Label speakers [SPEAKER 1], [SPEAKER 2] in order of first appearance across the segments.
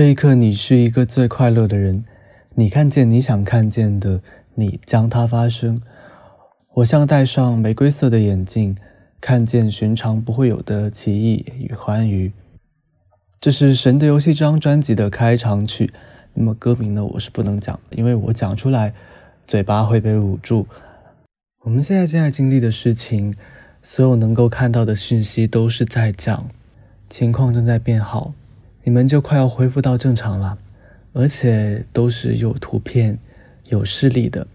[SPEAKER 1] 这一刻，你是一个最快乐的人。你看见你想看见的，你将它发生。我像戴上玫瑰色的眼镜，看见寻常不会有的奇异与欢愉。这是《神的游戏》这张专辑的开场曲。那么歌名呢？我是不能讲，因为我讲出来，嘴巴会被捂住。我们现在正在经历的事情，所有能够看到的讯息都是在讲，情况正在变好。你们就快要恢复到正常了，而且都是有图片、有视力的，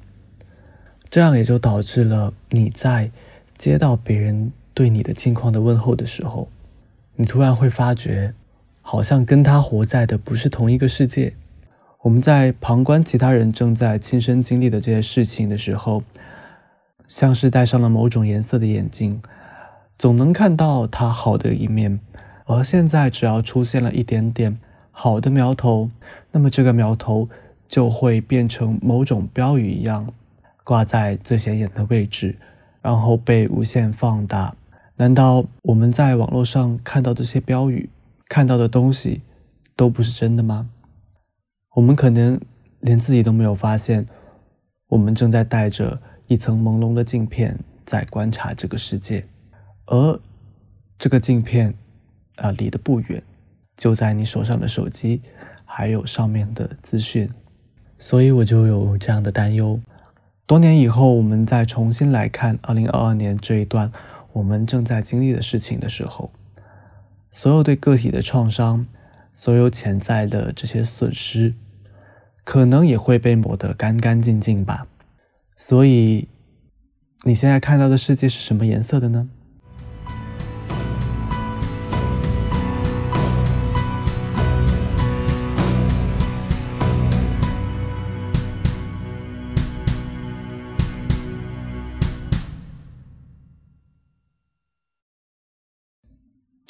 [SPEAKER 1] 这样也就导致了你在接到别人对你的近况的问候的时候，你突然会发觉，好像跟他活在的不是同一个世界。我们在旁观其他人正在亲身经历的这些事情的时候，像是戴上了某种颜色的眼镜，总能看到他好的一面。而现在，只要出现了一点点好的苗头，那么这个苗头就会变成某种标语一样，挂在最显眼的位置，然后被无限放大。难道我们在网络上看到这些标语、看到的东西都不是真的吗？我们可能连自己都没有发现，我们正在带着一层朦胧的镜片在观察这个世界，而这个镜片。啊，离得不远，就在你手上的手机，还有上面的资讯，所以我就有这样的担忧。多年以后，我们再重新来看二零二二年这一段我们正在经历的事情的时候，所有对个体的创伤，所有潜在的这些损失，可能也会被抹得干干净净吧。所以，你现在看到的世界是什么颜色的呢？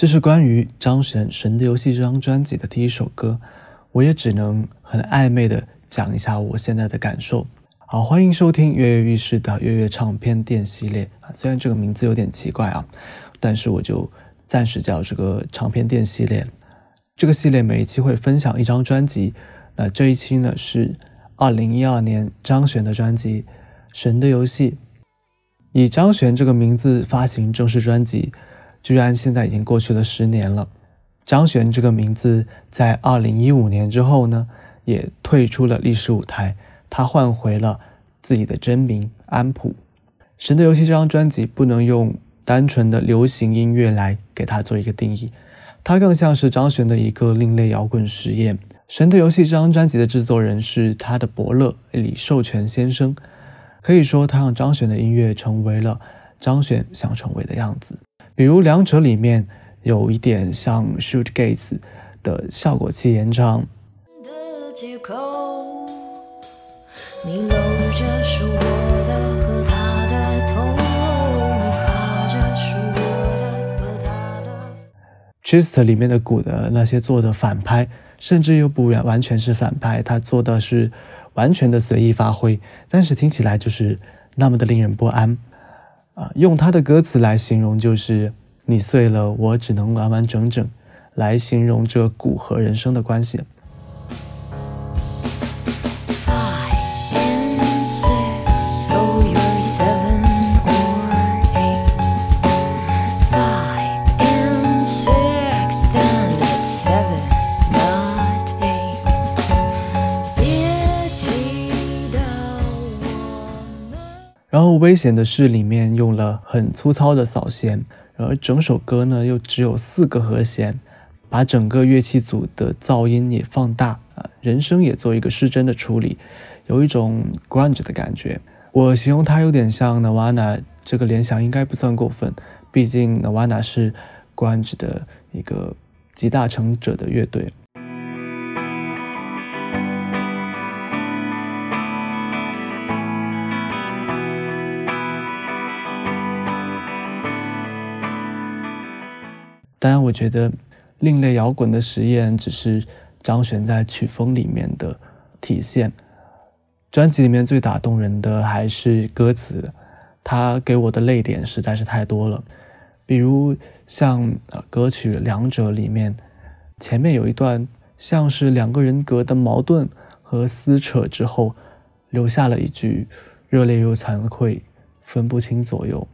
[SPEAKER 1] 这是关于张悬《神的游戏》这张专辑的第一首歌，我也只能很暧昧的讲一下我现在的感受。好，欢迎收听跃跃欲试的跃跃唱片店系列啊，虽然这个名字有点奇怪啊，但是我就暂时叫这个唱片店系列。这个系列每一期会分享一张专辑，那这一期呢是二零一二年张悬的专辑《神的游戏》，以张悬这个名字发行正式专辑。居然现在已经过去了十年了，张悬这个名字在二零一五年之后呢，也退出了历史舞台，他换回了自己的真名安普。神的游戏这张专辑不能用单纯的流行音乐来给它做一个定义，它更像是张悬的一个另类摇滚实验。神的游戏这张专辑的制作人是他的伯乐李寿全先生，可以说他让张悬的音乐成为了张悬想成为的样子。比如两者里面有一点像 Shoot Gates 的效果器演唱。Trist 里面的鼓的那些做的反拍，甚至又不完完全是反拍，他做的是完全的随意发挥，但是听起来就是那么的令人不安。啊，用他的歌词来形容，就是你碎了，我只能完完整整来形容这骨和人生的关系。然后危险的是里面用了很粗糙的扫弦，而整首歌呢又只有四个和弦，把整个乐器组的噪音也放大啊，人声也做一个失真的处理，有一种 grunge 的感觉。我形容它有点像 Nirvana，这个联想应该不算过分，毕竟 Nirvana 是 grunge 的一个集大成者的乐队。当然，我觉得另类摇滚的实验只是张悬在曲风里面的体现。专辑里面最打动人的还是歌词，他给我的泪点实在是太多了。比如像歌曲《两者》里面，前面有一段像是两个人格的矛盾和撕扯之后，留下了一句热烈又惭愧，分不清左右。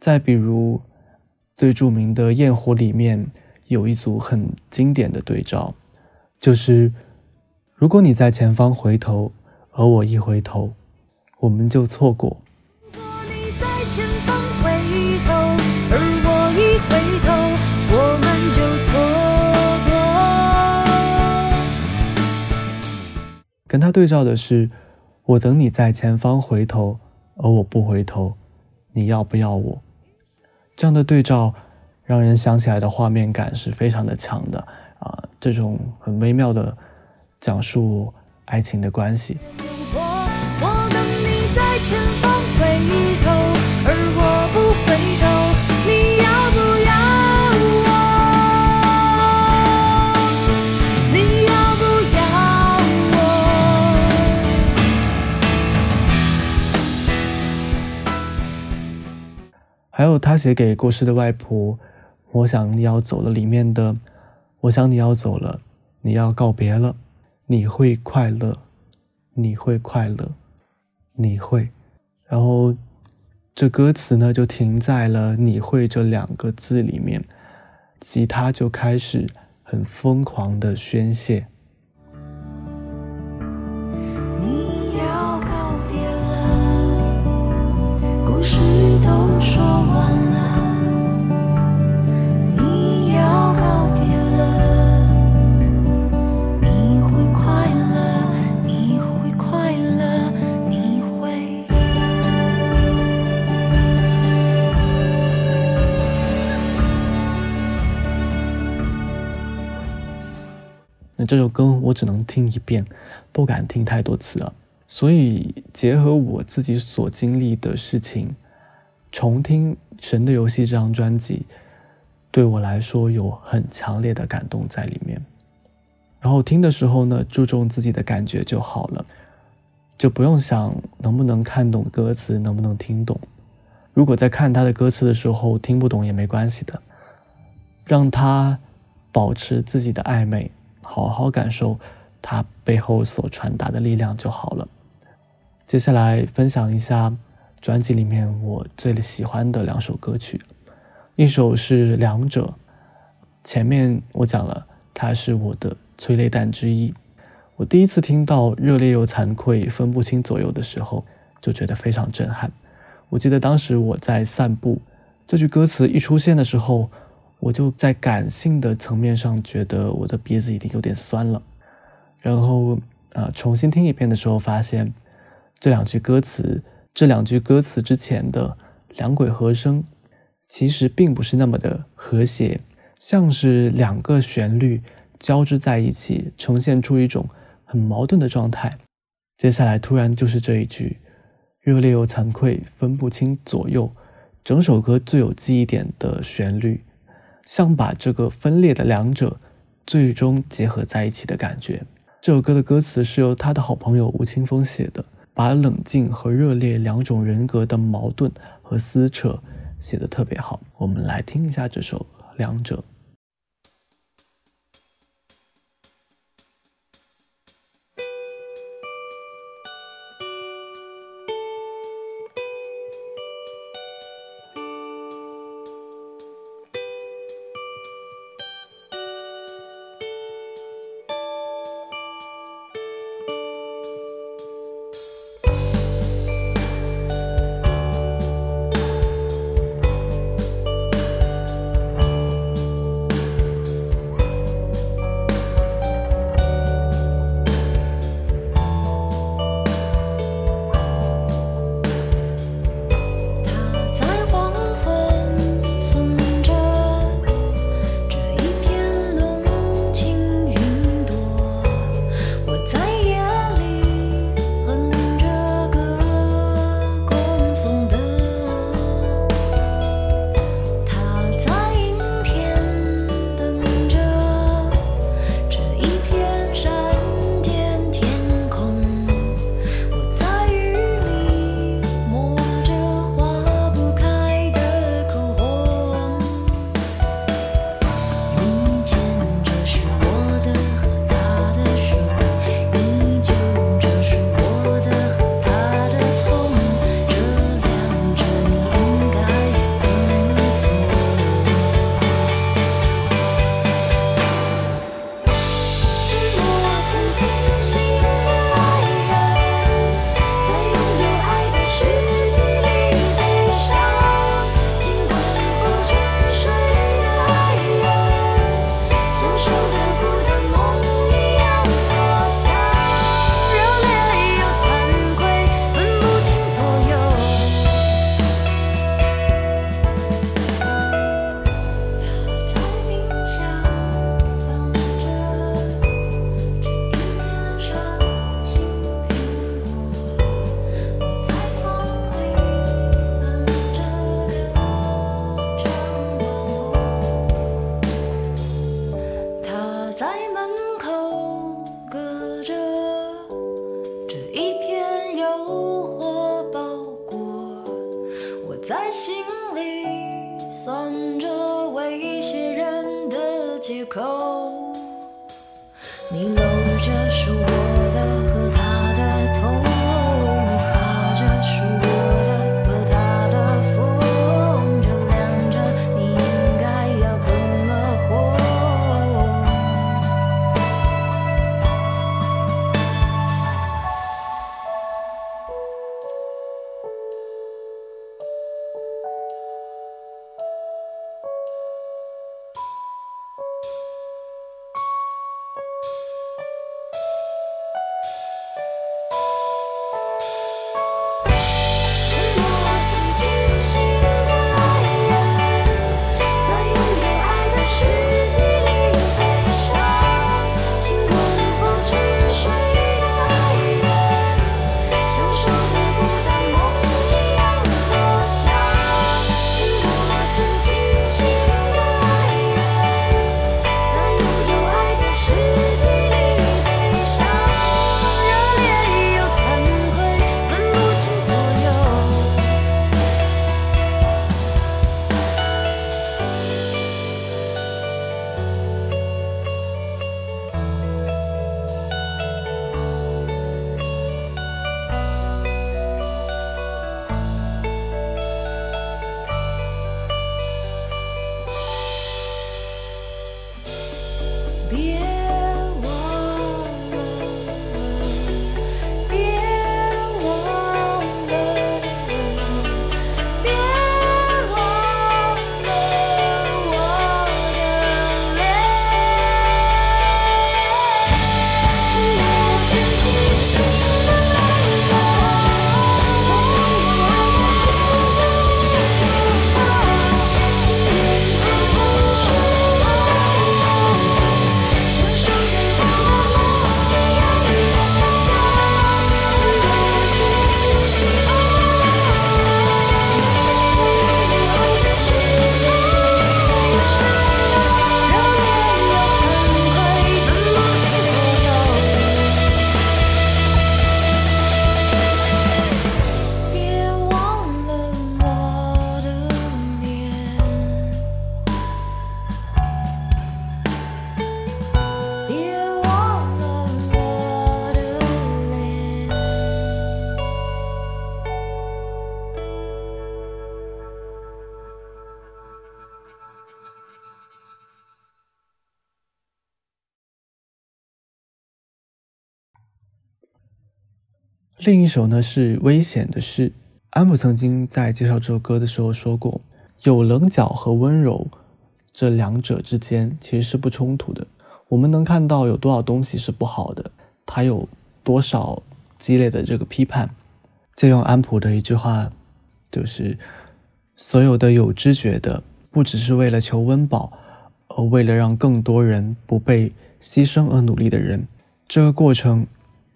[SPEAKER 1] 再比如，最著名的《焰火》里面有一组很经典的对照，就是如果你在前方回头，而我一回头，我们就错过。如果你在前方回头，而我一回头，我们就错过。跟他对照的是，我等你在前方回头，而我不回头，你要不要我？这样的对照，让人想起来的画面感是非常的强的啊！这种很微妙的讲述爱情的关系。还有他写给过世的外婆，我想你要走了里面的，我想你要走了，你要告别了，你会快乐，你会快乐，你会，然后这歌词呢就停在了“你会”这两个字里面，吉他就开始很疯狂的宣泄。故事这首歌我只能听一遍，不敢听太多次了。所以结合我自己所经历的事情，重听《神的游戏》这张专辑，对我来说有很强烈的感动在里面。然后听的时候呢，注重自己的感觉就好了，就不用想能不能看懂歌词，能不能听懂。如果在看他的歌词的时候听不懂也没关系的，让他保持自己的暧昧。好好感受它背后所传达的力量就好了。接下来分享一下专辑里面我最喜欢的两首歌曲，一首是《两者》，前面我讲了，它是我的催泪弹之一。我第一次听到“热烈又惭愧，分不清左右”的时候，就觉得非常震撼。我记得当时我在散步，这句歌词一出现的时候。我就在感性的层面上觉得我的鼻子已经有点酸了，然后啊，重新听一遍的时候发现，这两句歌词，这两句歌词之前的两轨和声，其实并不是那么的和谐，像是两个旋律交织在一起，呈现出一种很矛盾的状态。接下来突然就是这一句，热烈又惭愧，分不清左右，整首歌最有记忆点的旋律。像把这个分裂的两者最终结合在一起的感觉。这首歌的歌词是由他的好朋友吴青峰写的，把冷静和热烈两种人格的矛盾和撕扯写得特别好。我们来听一下这首《两者》。
[SPEAKER 2] 心
[SPEAKER 1] 另一首呢是《危险的事》。安普曾经在介绍这首歌的时候说过，有棱角和温柔这两者之间其实是不冲突的。我们能看到有多少东西是不好的，它有多少激烈的这个批判。借用安普的一句话，就是所有的有知觉的，不只是为了求温饱，而为了让更多人不被牺牲而努力的人，这个过程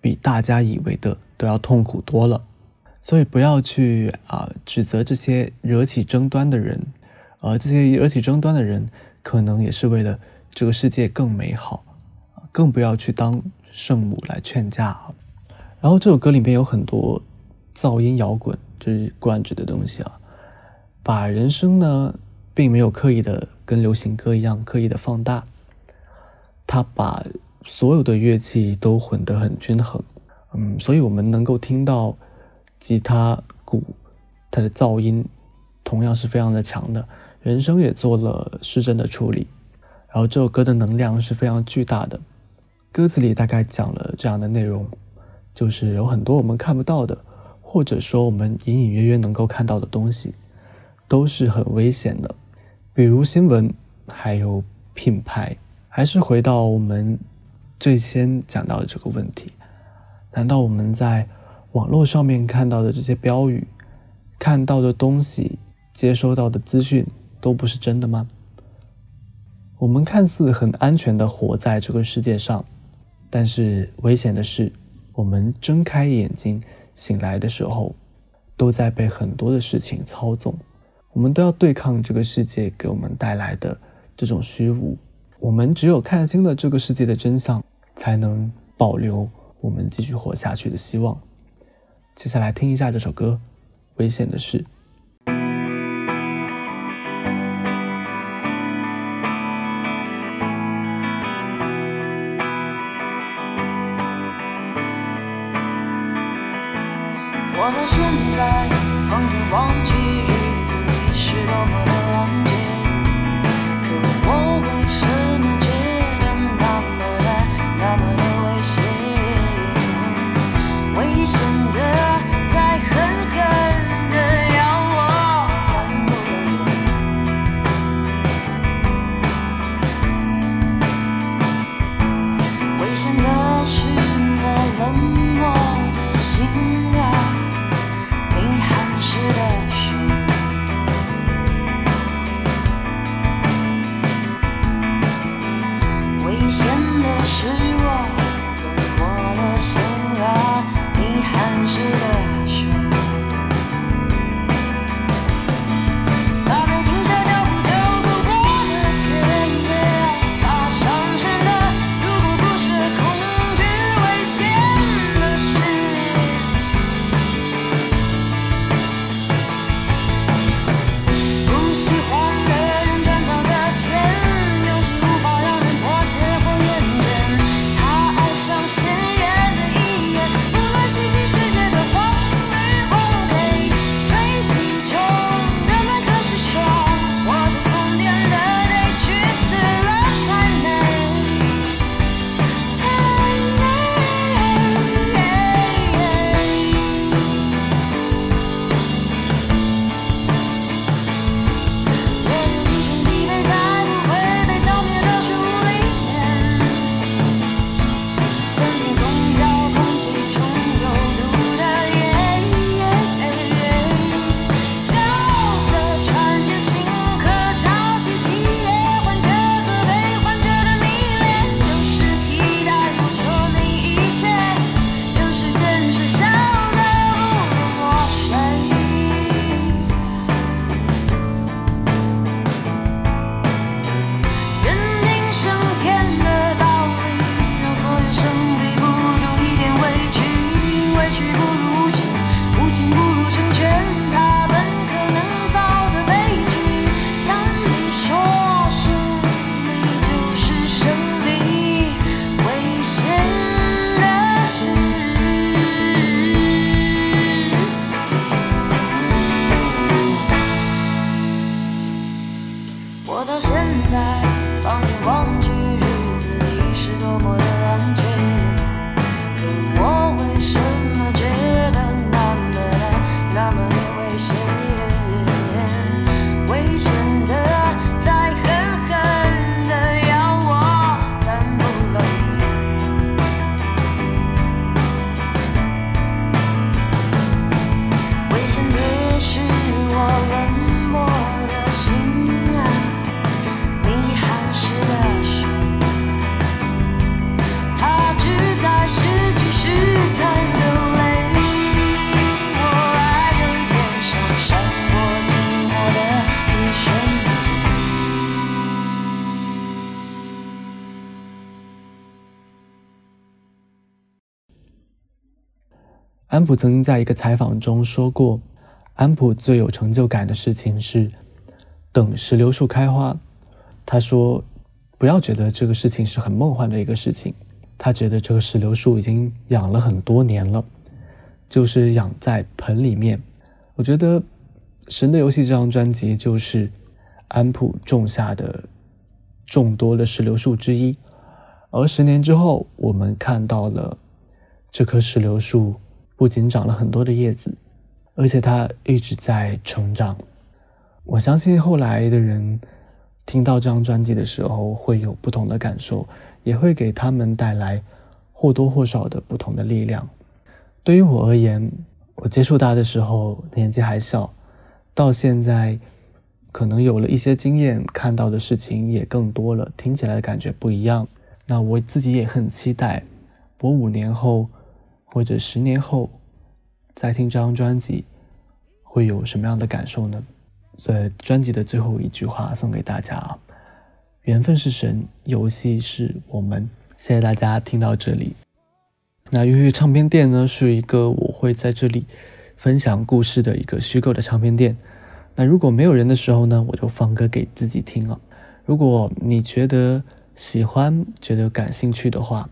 [SPEAKER 1] 比大家以为的。都要痛苦多了，所以不要去啊指责这些惹起争端的人，而这些惹起争端的人可能也是为了这个世界更美好，更不要去当圣母来劝架。然后这首歌里面有很多噪音摇滚，就是冠之的东西啊，把人声呢并没有刻意的跟流行歌一样刻意的放大，他把所有的乐器都混得很均衡。嗯，所以我们能够听到吉他、鼓，它的噪音同样是非常的强的。人声也做了失真的处理，然后这首歌的能量是非常巨大的。歌词里大概讲了这样的内容，就是有很多我们看不到的，或者说我们隐隐约约能够看到的东西，都是很危险的。比如新闻，还有品牌，还是回到我们最先讲到的这个问题。难道我们在网络上面看到的这些标语、看到的东西、接收到的资讯都不是真的吗？我们看似很安全的活在这个世界上，但是危险的是，我们睁开眼睛醒来的时候，都在被很多的事情操纵。我们都要对抗这个世界给我们带来的这种虚无。我们只有看清了这个世界的真相，才能保留。我们继续活下去的希望。接下来听一下这首歌，《危险的事》。
[SPEAKER 2] 我到现在放眼望去日子已是多么的安
[SPEAKER 1] 普曾经在一个采访中说过，安普最有成就感的事情是等石榴树开花。他说，不要觉得这个事情是很梦幻的一个事情，他觉得这个石榴树已经养了很多年了，就是养在盆里面。我觉得《神的游戏》这张专辑就是安普种下的众多的石榴树之一，而十年之后，我们看到了这棵石榴树不仅长了很多的叶子，而且它一直在成长。我相信后来的人听到这张专辑的时候会有不同的感受，也会给他们带来或多或少的不同的力量。对于我而言，我接触它的时候年纪还小，到现在可能有了一些经验，看到的事情也更多了，听起来的感觉不一样。那我自己也很期待，我五年后或者十年后再听这张专辑，会有什么样的感受呢？所以专辑的最后一句话送给大家啊：缘分是神，游戏是我们。谢谢大家听到这里。那月月唱片店呢，是一个我会在这里分享故事的一个虚构的唱片店。那如果没有人的时候呢，我就放歌给自己听啊。如果你觉得喜欢、觉得感兴趣的话，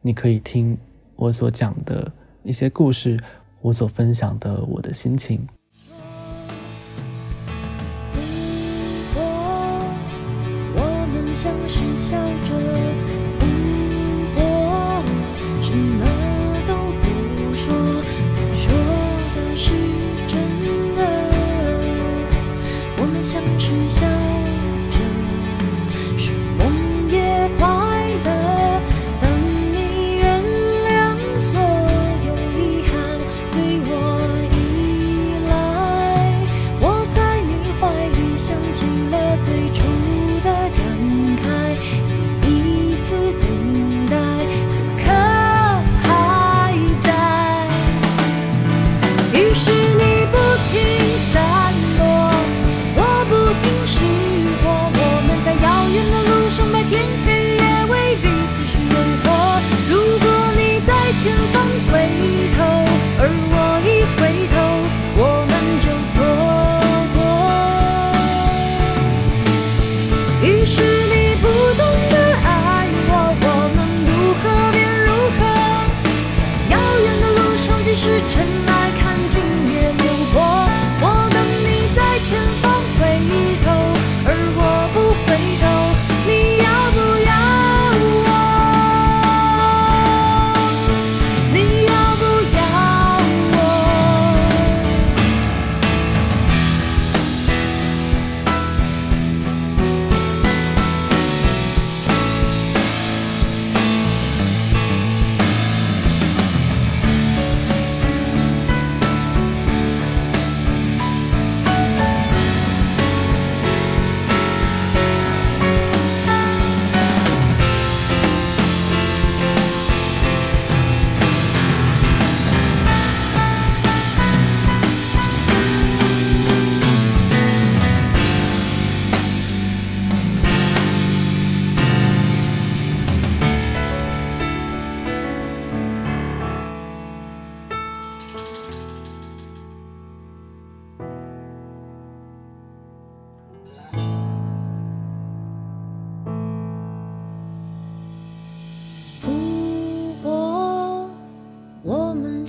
[SPEAKER 1] 你可以听我所讲的一些故事我所分享的我的心情。
[SPEAKER 2] 如果我们相视笑着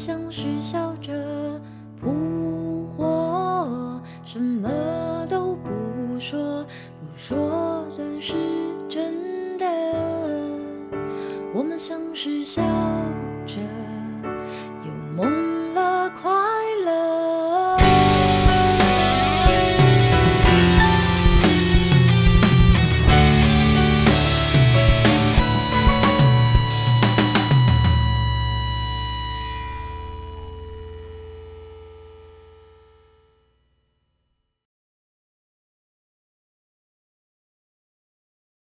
[SPEAKER 2] 像是笑着扑火，什么都不说，不说的是真的。我们像是笑。